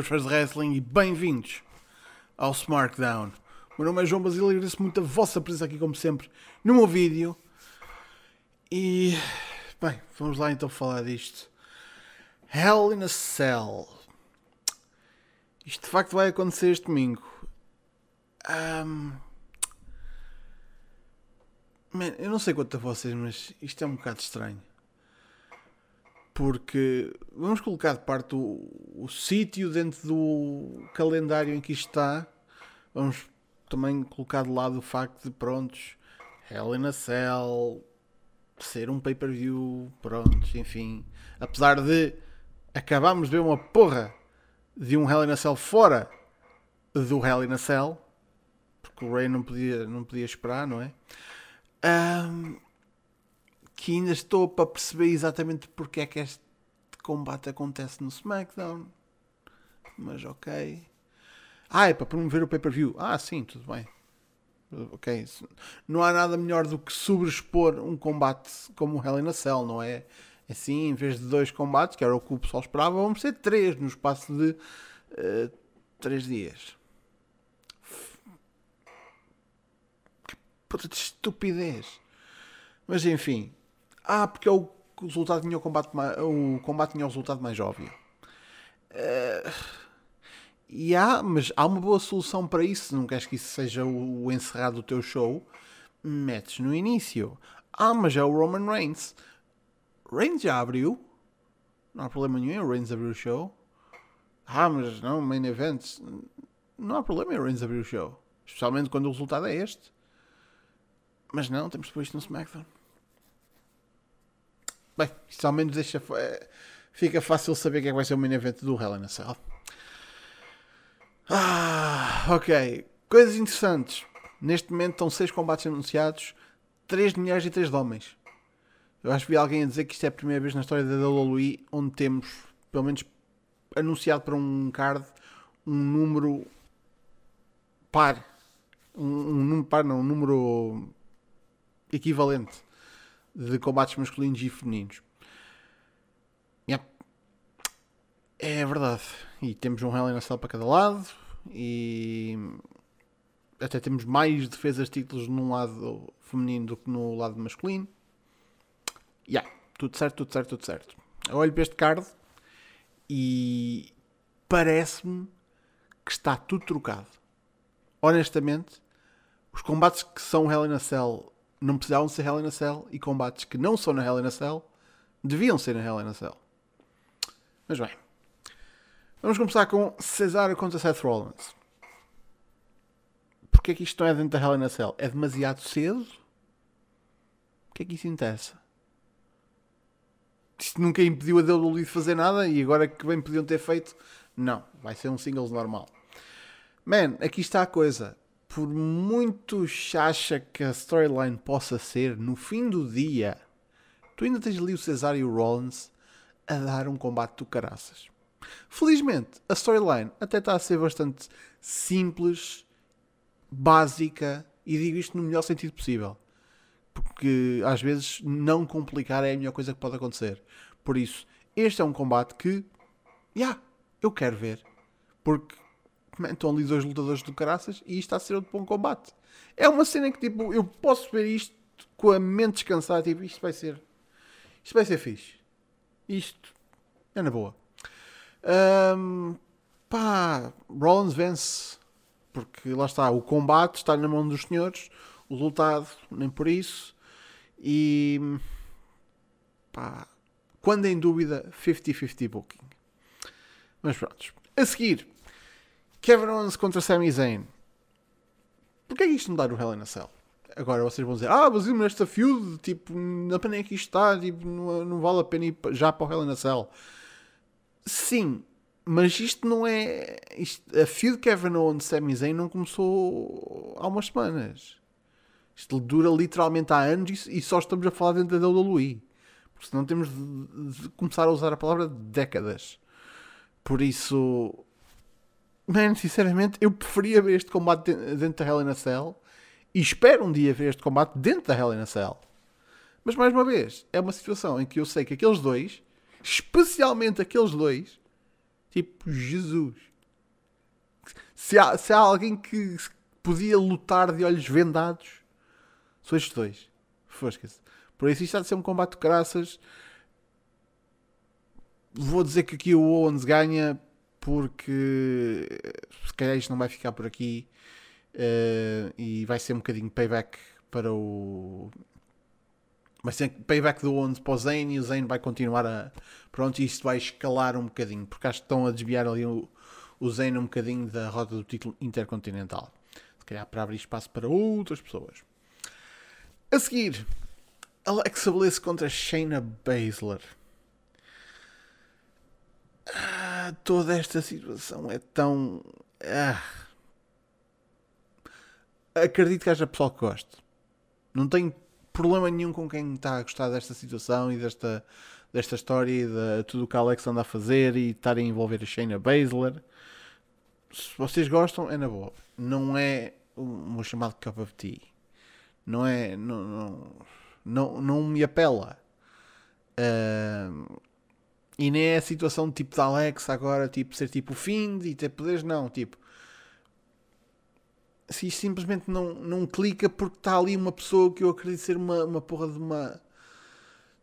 boas fãs de wrestling e bem-vindos ao SmackDown. Meu nome é João Basílio e agradeço muito a vossa presença aqui, como sempre, no meu vídeo. E, bem, vamos lá então falar disto. Hell in a Cell. Isto de facto vai acontecer este domingo. Um... Man, eu não sei quanto a vocês, mas isto é um bocado estranho porque vamos colocar de parte o, o sítio dentro do calendário em que isto está. Vamos também colocar de lado o facto de, prontos, Hell in a Cell, ser um pay-per-view, prontos, enfim. Apesar de acabarmos de ver uma porra de um Hell in a Cell fora do Hell in a Cell, porque o Ray não podia, não podia esperar, não é? Um, que ainda estou para perceber exatamente porque é que este combate acontece no SmackDown. Mas ok. Ah, é para promover o pay-per-view. Ah, sim, tudo bem. Ok. Não há nada melhor do que sobrespor um combate como o Hell in a Cell, não é? Assim, em vez de dois combates, que era o que o pessoal esperava, vamos ser três no espaço de uh, três dias. Que puta de estupidez. Mas enfim, ah, porque é o resultado tinha o combate mais, o combate tinha o resultado mais óbvio. Uh, e há, mas há uma boa solução para isso. Não queres que isso seja o, o encerrado do teu show, metes no início. Ah, mas é o Roman Reigns. Reigns já abriu. Não há problema nenhum. O Reigns abriu o show. Ah, mas não, main events. Não há problema em Reigns abrir o show. Especialmente quando o resultado é este. Mas não, temos depois no SmackDown. Bem, isto ao menos deixa, é, fica fácil saber o que é que vai ser o main event do Hell in a Cell. Ah, ok. Coisas interessantes. Neste momento estão 6 combates anunciados, 3 de mulheres e 3 de homens. Eu acho que vi alguém a dizer que isto é a primeira vez na história da WWE onde temos, pelo menos anunciado para um card, um número par. Um, um número par, não, um número equivalente de combates masculinos e femininos. Yep. É verdade. E temos um Hell in Cell para cada lado. E até temos mais defesas de títulos num lado feminino do que no lado masculino. Yeah, tudo certo, tudo certo, tudo certo. Eu olho para este card e parece-me que está tudo trocado. Honestamente, os combates que são Hell in Cell não precisavam ser Hell in a Cell e combates que não são na Hell in a Cell deviam ser na Hell in a Cell. Mas bem, vamos começar com Cesaro contra Seth Rollins. Porquê é que isto não é dentro da Hell in a Cell? É demasiado cedo? O que é que isso interessa? Isto nunca impediu a WWE de fazer nada e agora que bem podiam ter feito, não, vai ser um singles normal. Man, aqui está a coisa por muito chacha que a storyline possa ser, no fim do dia, tu ainda tens ali o Cesaro e o Rollins a dar um combate do caraças. Felizmente, a storyline até está a ser bastante simples, básica, e digo isto no melhor sentido possível. Porque às vezes não complicar é a melhor coisa que pode acontecer. Por isso, este é um combate que, já, yeah, eu quero ver. Porque estão ali dois lutadores do caraças e isto está a ser outro bom combate. É uma cena que tipo, eu posso ver isto com a mente descansada, tipo, isto vai ser. Isto vai ser fixe. Isto é na boa. Um, pá, Rollins vence. Porque lá está, o combate está na mão dos senhores, o resultado nem por isso. E pá, quando em dúvida, 50-50 booking. Mas pronto. A seguir, Kevin Owens contra Sami Zayn. Porquê é que isto não dá no Hell in a Cell? Agora vocês vão dizer, ah, mas nesta feud, tipo, não pena é que isto está, tipo, não, não vale a pena ir já para o Hell in a Cell. Sim, mas isto não é. Isto, a feud Kevin Owens Sami Zayn não começou há umas semanas. Isto dura literalmente há anos e, e só estamos a falar dentro da WWE. Porque senão temos de, de começar a usar a palavra décadas. Por isso, Man, sinceramente, eu preferia ver este combate dentro da Hell in a Cell e espero um dia ver este combate dentro da Hell in a Cell. Mas mais uma vez, é uma situação em que eu sei que aqueles dois, especialmente aqueles dois, tipo, Jesus, Se há, se há alguém que podia lutar de olhos vendados, são estes dois. Fosca-se. Por isso isto há de ser um combate de graças. Vou dizer que aqui o Owens ganha porque se calhar isto não vai ficar por aqui uh, e vai ser um bocadinho payback para o vai ser payback do Owens para o Zane e o Zane vai continuar a pronto e isto vai escalar um bocadinho porque acho que estão a desviar ali o, o Zane um bocadinho da rota do título intercontinental se calhar para abrir espaço para outras pessoas. A seguir Alexa Bliss contra Shayna Baszler. Ah, toda esta situação é tão. Ah. Acredito que haja pessoal que goste. Não tenho problema nenhum com quem está a gostar desta situação e desta, desta história e de tudo o que a Alex anda a fazer e estar a envolver a Shayna Baszler. Se vocês gostam, é na boa. Não é o meu chamado cup of tea. Não é. Não, não, não, não me apela. Uh, e nem é a situação tipo da Alexa agora, tipo, ser tipo fim e ter poderes, não, tipo. Se isto simplesmente não, não clica porque está ali uma pessoa que eu acredito ser uma, uma porra de uma.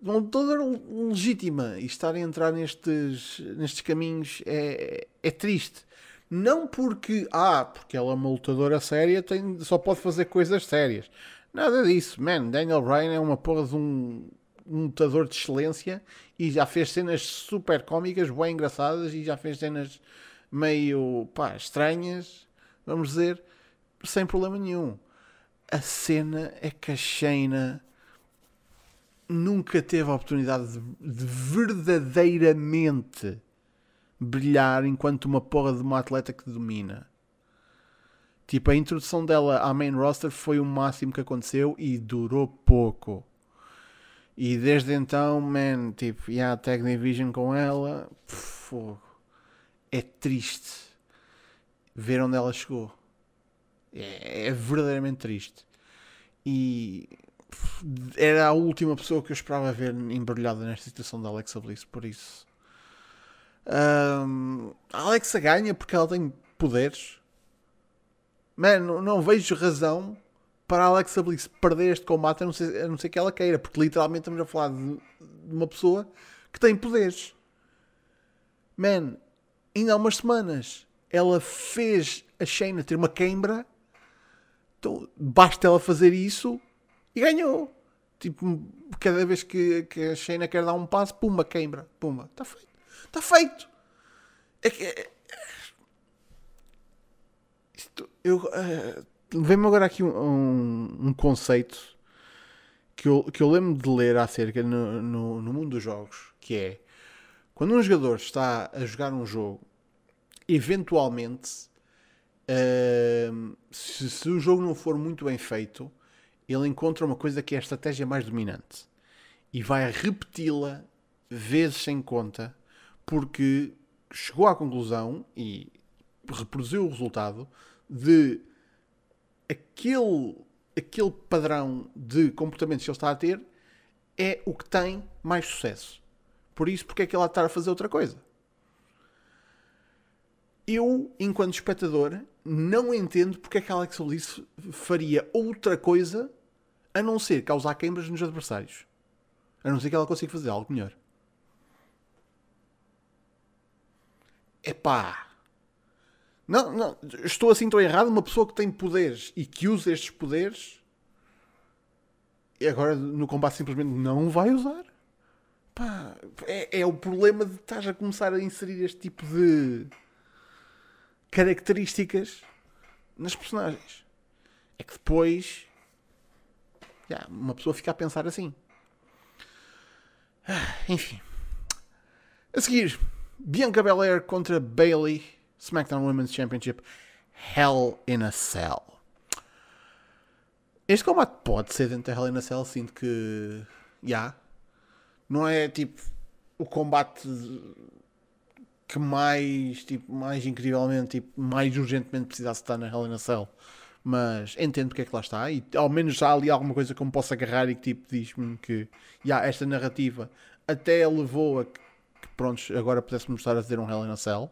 uma lutadora legítima e estar a entrar nestes, nestes caminhos é, é triste. Não porque, ah, porque ela é uma lutadora séria, tem, só pode fazer coisas sérias. Nada disso, man. Daniel Bryan é uma porra de um um lutador de excelência e já fez cenas super cómicas, bem engraçadas e já fez cenas meio pá, estranhas, vamos dizer, sem problema nenhum. A cena é que a Shayna nunca teve a oportunidade de, de verdadeiramente brilhar enquanto uma porra de uma atleta que domina. Tipo, a introdução dela à main roster foi o máximo que aconteceu e durou pouco. E desde então, man, tipo, e a Tag Division com ela, fogo. É triste ver onde ela chegou. É, é verdadeiramente triste. E era a última pessoa que eu esperava ver embrulhada nesta situação da Alexa Bliss, por isso. Um, a Alexa ganha porque ela tem poderes. Mano, não vejo razão para Alexa Bliss perder este combate, a não, ser, a não ser que ela queira, porque literalmente estamos a falar de, de uma pessoa que tem poderes. Man, ainda há umas semanas ela fez a Shayna ter uma queimbra, então basta ela fazer isso e ganhou. Tipo, cada vez que, que a Shayna quer dar um passo, pumba, queimbra, pumba, está feito. Está feito. É que. É, isto, eu, uh, Vem-me agora aqui um, um, um, conceito que eu, que eu lembro de ler acerca no, no, no mundo dos jogos, que é quando um jogador está a jogar um jogo, eventualmente, uh, se, se, o jogo não for muito bem feito, ele encontra uma coisa que é a estratégia mais dominante e vai repeti-la vezes sem conta, porque chegou à conclusão e reproduziu o resultado de aquele, aquele padrão de comportamento que ele está a ter é o que tem mais sucesso. Por isso, porque é que ele está a fazer outra coisa? Eu, enquanto espectador, não entendo porque é que Alex Bliss faria outra coisa a não ser causar queimbras nos adversários. A não ser que ela consiga fazer algo melhor. Epá! Não, não, estou assim tão errado. Uma pessoa que tem poderes e que usa estes poderes e agora no combate simplesmente não vai usar. Pá, é, é o problema de estar a começar a inserir este tipo de características nas personagens. É que depois já, uma pessoa fica a pensar assim. Ah, enfim. A seguir, Bianca Belair contra Bailey SmackDown Women's Championship Hell in a Cell. Este combate pode ser dentro da Hell in a Cell, sinto que. Já. Yeah. Não é tipo o combate que mais, tipo, mais incrivelmente, tipo, mais urgentemente precisasse estar na Hell in a Cell. Mas entendo porque é que lá está. E ao menos há ali alguma coisa que eu me possa agarrar e que tipo, diz-me que yeah, esta narrativa até levou a que, que agora pudesse mostrar a fazer um Hell in a Cell.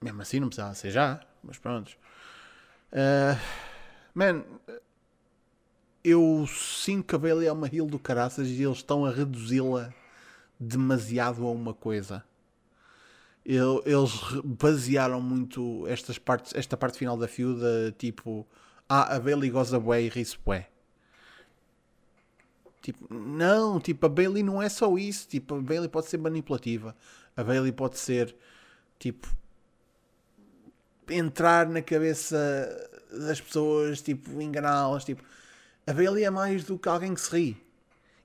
Mesmo assim, não precisava ser já, mas pronto. Uh, man, eu sinto que a Bailey é uma heel do caraças e eles estão a reduzi-la demasiado a uma coisa. Eles basearam muito estas partes, esta parte final da feud, tipo, ah, a Bailey goza bué e ri-se bué. Tipo, não, tipo, a Bailey não é só isso. Tipo, a Bailey pode ser manipulativa. A Bailey pode ser, tipo, entrar na cabeça das pessoas, tipo, enganá-las. Tipo, a Bailey é mais do que alguém que se ri.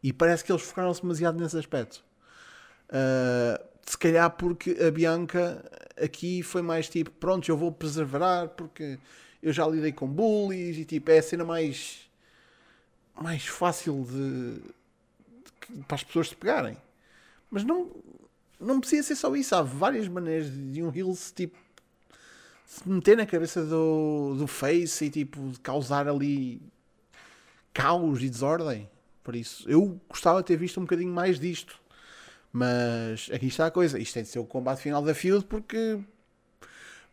E parece que eles focaram-se demasiado nesse aspecto. Uh, se calhar porque a Bianca aqui foi mais tipo, pronto, eu vou preservar porque eu já lidei com bullies e tipo, é a cena mais mais fácil de, de, para as pessoas se pegarem. Mas não, não precisa ser só isso. Há várias maneiras de um heel se, tipo, se meter na cabeça do, do face e tipo, causar ali caos e desordem. Por isso, eu gostava de ter visto um bocadinho mais disto. Mas aqui está a coisa. Isto tem de ser o combate final da Field porque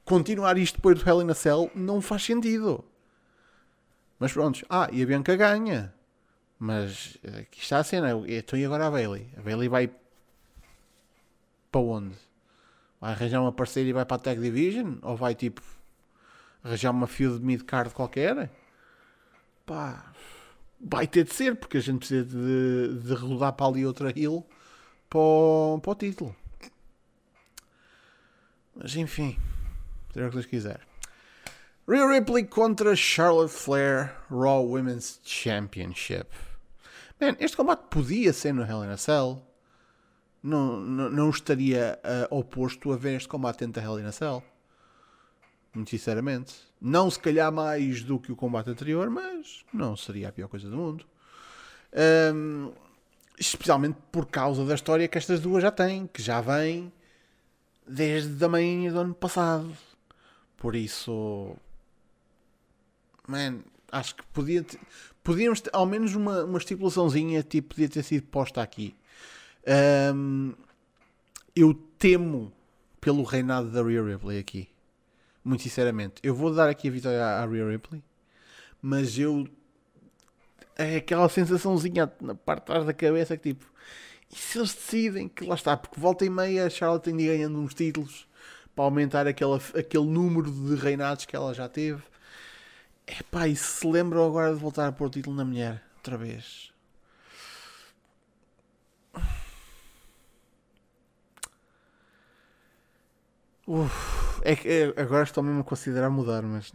continuar isto depois do Hell in a Cell não faz sentido. Mas pronto. Ah, e a Bianca ganha. Mas aqui está a cena. Então e agora a Bailey? A Bailey vai para onde? Vai arranjar uma parceira e vai para a Tag Division? Ou vai tipo arranjar uma de mid-card qualquer? Pá, vai ter de ser, porque a gente precisa de, de rodar para ali outra hill para o, para o título. Mas enfim, seja o que Deus quiser. Rhea Ripley contra Charlotte Flair Raw Women's Championship. Man, este combate podia ser no Hell in a Cell. Não, não, não estaria uh, oposto a ver este combate entre a Hell in a Cell. Muito sinceramente. Não se calhar mais do que o combate anterior, mas não seria a pior coisa do mundo. Um, especialmente por causa da história que estas duas já têm, que já vem desde manhã do ano passado. Por isso, man, acho que podia ter, podíamos ter, ao menos uma, uma estipulaçãozinha tipo, podia ter sido posta aqui. Um, eu temo pelo reinado da Rhea Ripley aqui. Muito sinceramente. Eu vou dar aqui a vitória à, Rhea Ripley, mas eu. É aquela sensaçãozinha na parte de trás da cabeça que tipo. E se eles decidem que lá está, porque volta e meia a Charlotte tem de ir ganhando uns títulos para aumentar aquele, aquele número de reinados que ela já teve. Epá, e se lembram agora de voltar a pôr o título na mulher, outra vez. Uf, é que é, agora estou mesmo a considerar mudar, mas.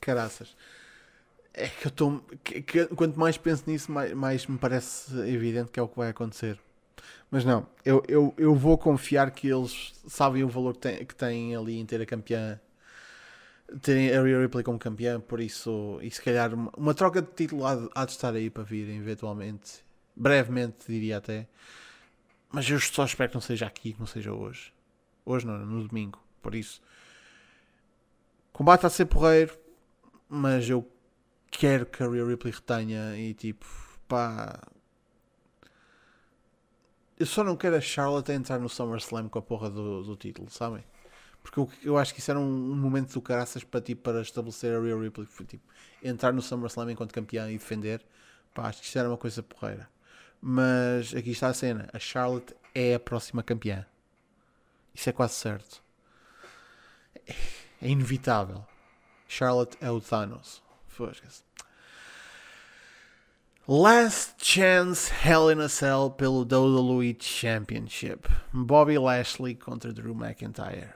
Caraças. É que eu estou. Quanto mais penso nisso, mais, mais me parece evidente que é o que vai acontecer. Mas não, eu, eu, eu vou confiar que eles sabem o valor que, tem, que têm ali em ter a campeã terem a Rhea Ripley como campeã, por isso, e se calhar uma, uma troca de título há de, há de, estar aí para vir, eventualmente, brevemente, diria até. Mas eu só espero que não seja aqui, que não seja hoje. Hoje não, no domingo, por isso. Combate a ser porreiro, mas eu quero que a Rhea Ripley retenha e tipo, pá. Eu só não quero a Charlotte entrar no SummerSlam com a porra do, do título, sabem? Porque eu, eu acho que isso era um, um momento do caraças para, tipo, para estabelecer a Real Ripley. Tipo, entrar no SummerSlam enquanto campeão e defender. Pá, acho que isso era uma coisa porreira. Mas aqui está a cena. A Charlotte é a próxima campeã. Isso é quase certo. É, inevitável. Charlotte é o Thanos. Fosca-se. Last Chance Hell in a Cell pelo WWE Championship. Bobby Lashley contra Drew McIntyre.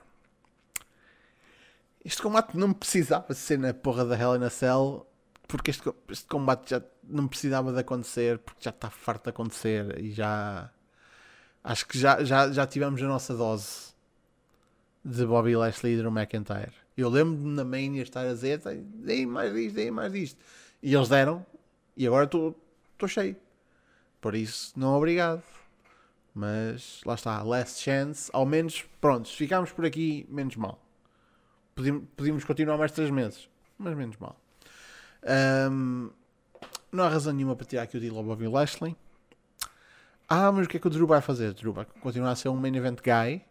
Este combate não precisava ser na porra da Hell in a Cell, porque este, este combate já não precisava de acontecer, porque já está farto de acontecer e já. Acho que já, já, já tivemos a nossa dose de Bobby Lashley e Drew McIntyre. Eu lembro-me na Mania estar a dizer: dei mais disto, dei mais disto. E eles deram, e agora estou cheio. Por isso, não obrigado. Mas lá está, last chance. Ao menos, prontos, ficámos por aqui, menos mal podíamos continuar mais 3 meses, mas menos mal. Um, não há razão nenhuma para tirar aqui o deal ao Bobby Lashley. Ah, mas o que é que o Drew vai fazer? Drew vai continuar a ser um main event guy.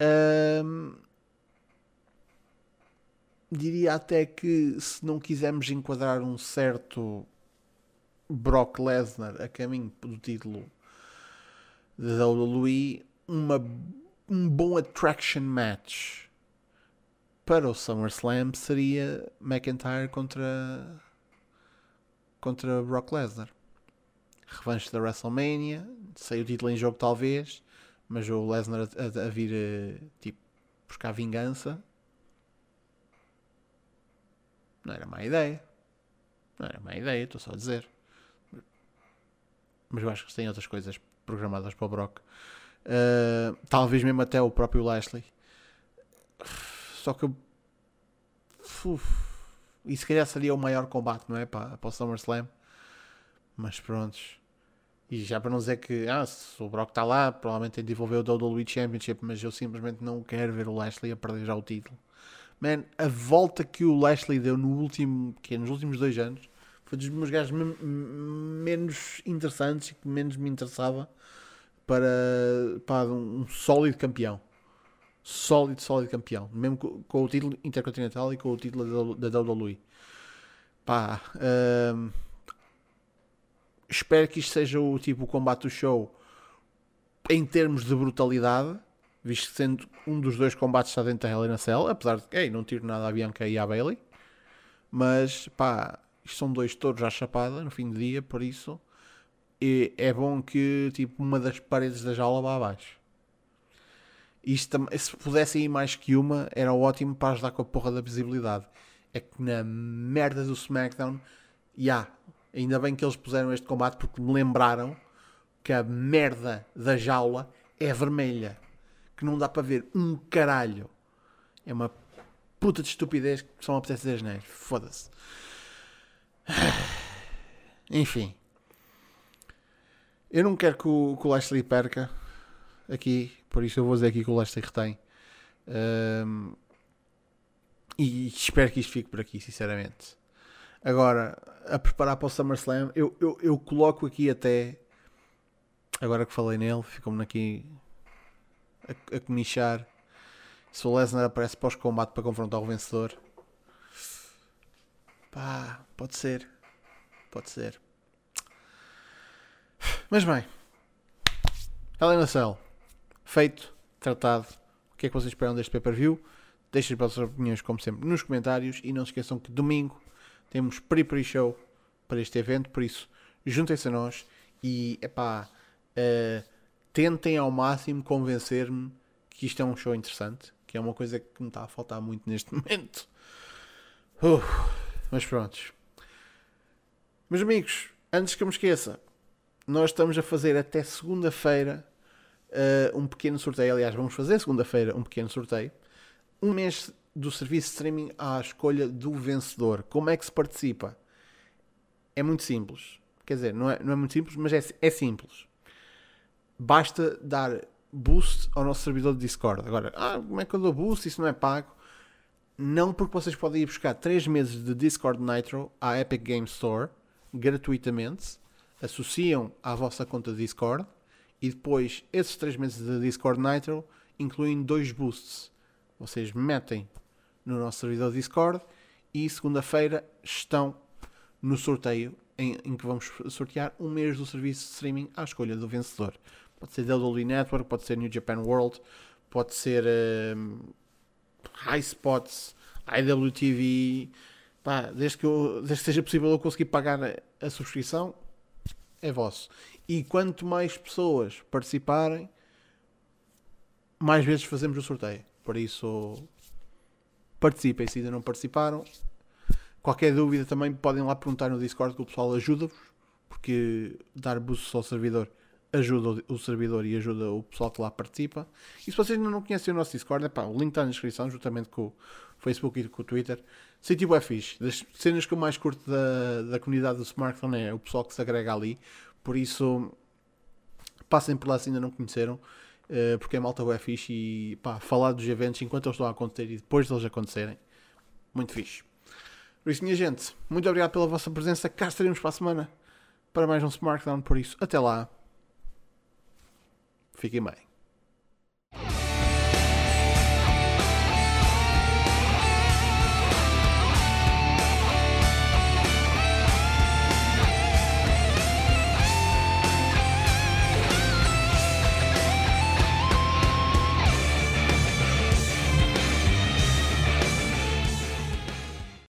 Ahm, diria até que se não quisermos enquadrar um certo Brock Lesnar a caminho do título da WWE, uma, um bom attraction match para o SummerSlam seria McIntyre contra contra Brock Lesnar. Revanche da WrestleMania, sei o título em jogo talvez, mas o Lesnar a, a, a vir eh, tipo buscar vingança não era má ideia. Não era má ideia, estou só a dizer. Mas eu acho que tem outras coisas programadas para o Brock. Uh, talvez mesmo até o próprio Lashley. Só que eu. Uf, e se calhar seria o maior combate, não é? Para, para o SummerSlam. Mas prontos. E já para não dizer que ah, se o Brock está lá, provavelmente tem de desenvolver o WWE Championship, mas eu simplesmente não quero ver o Lashley a perder já o título. Man, a volta que o Lashley deu no último, que é, nos últimos dois anos foi dos meus gajos menos interessantes e que menos me interessava para, para um, um sólido campeão. Sólido, sólido campeão. Mesmo com, com, o título intercontinental e com o título da, da WWE. Pá, hum, espero que isto seja o tipo combate do show em termos de brutalidade visto que sendo um dos dois combates está dentro da Hell in Cell, apesar de ei, não tiro nada à Bianca e à Bailey, mas pá, isto são dois touros à chapada no fim do dia, por isso e é bom que tipo uma das paredes da jaula vá abaixo. Isto, se pudesse ir mais que uma, era ótimo para ajudar com a porra da visibilidade. É que na merda do SmackDown, já, yeah, ainda bem que eles puseram este combate porque me lembraram que a merda da jaula é vermelha que não dá para ver um caralho. É uma puta de estupidez que só me apetece dizer né? Foda-se. Enfim. Eu não quero que o, que o Lashley perca aqui, por isso eu vou dizer aqui que o Lashley retém. Um, e espero que isto fique por aqui, sinceramente. Agora, a preparar para o SummerSlam, eu, eu, eu coloco aqui até. Agora que falei nele, ficou-me aqui a, a comichar. Se o Lesnar aparece pós-combate para confrontar o vencedor, pá, pode ser. Pode ser. Mas bem, Helena Cell, feito, tratado. O que é que vocês esperam deste pay-per-view? Deixem as vossas opiniões, como sempre, nos comentários. E não se esqueçam que domingo temos pre-pre show para este evento. Por isso, juntem-se a nós. E, é pá, uh, tentem ao máximo convencer-me que isto é um show interessante, que é uma coisa que me está a faltar muito neste momento. Uh, mas prontos. Meus amigos, antes que eu me esqueça, nós estamos a fazer até segunda-feira uh, um pequeno sorteio. Aliás, vamos fazer segunda-feira um pequeno sorteio. Um mês do serviço de streaming à escolha do vencedor. Como é que se participa? É muito simples. Quer dizer, não é, não é muito simples, mas é, é simples basta dar boost ao nosso servidor de Discord. Agora, ah, como é que eu dou boost? Isso não é pago. Não porque vocês podem ir buscar 3 meses de Discord Nitro à Epic Game Store gratuitamente, associam à vossa conta Discord e depois esses 3 meses de Discord Nitro incluem dois boosts. Vocês metem no nosso servidor Discord e segunda-feira estão no sorteio em, em, que vamos sortear um mês do serviço de streaming à escolha do vencedor. Pode ser WWE Network, pode ser New Japan World, pode ser um, High Spots, IWTV. Pá, desde, que eu, desde que seja possível eu conseguir pagar a, a subscrição, é vosso. E quanto mais pessoas participarem, mais vezes fazemos o sorteio. Por isso, participem. Se ainda não participaram, qualquer dúvida também podem lá perguntar no Discord que o pessoal ajuda-vos. Porque dar boost ao servidor ajuda o servidor e ajuda o pessoal que lá participa. E se vocês ainda não conhecem o nosso Discord, epá, o link está na descrição, juntamente com o Facebook e com o Twitter. Sítio é fixe. Das cenas que eu mais curto da, da comunidade do smartphone é o pessoal que se agrega ali. Por isso, passem por lá se ainda não conheceram, uh, porque é malta é fixe e pá, falar dos eventos enquanto eles estão a acontecer e depois deles acontecerem. Muito fixe. Por isso, minha gente, muito obrigado pela vossa presença. Cá estaremos para a semana para mais um Smartdown. Por isso, até lá. Fiquem bem.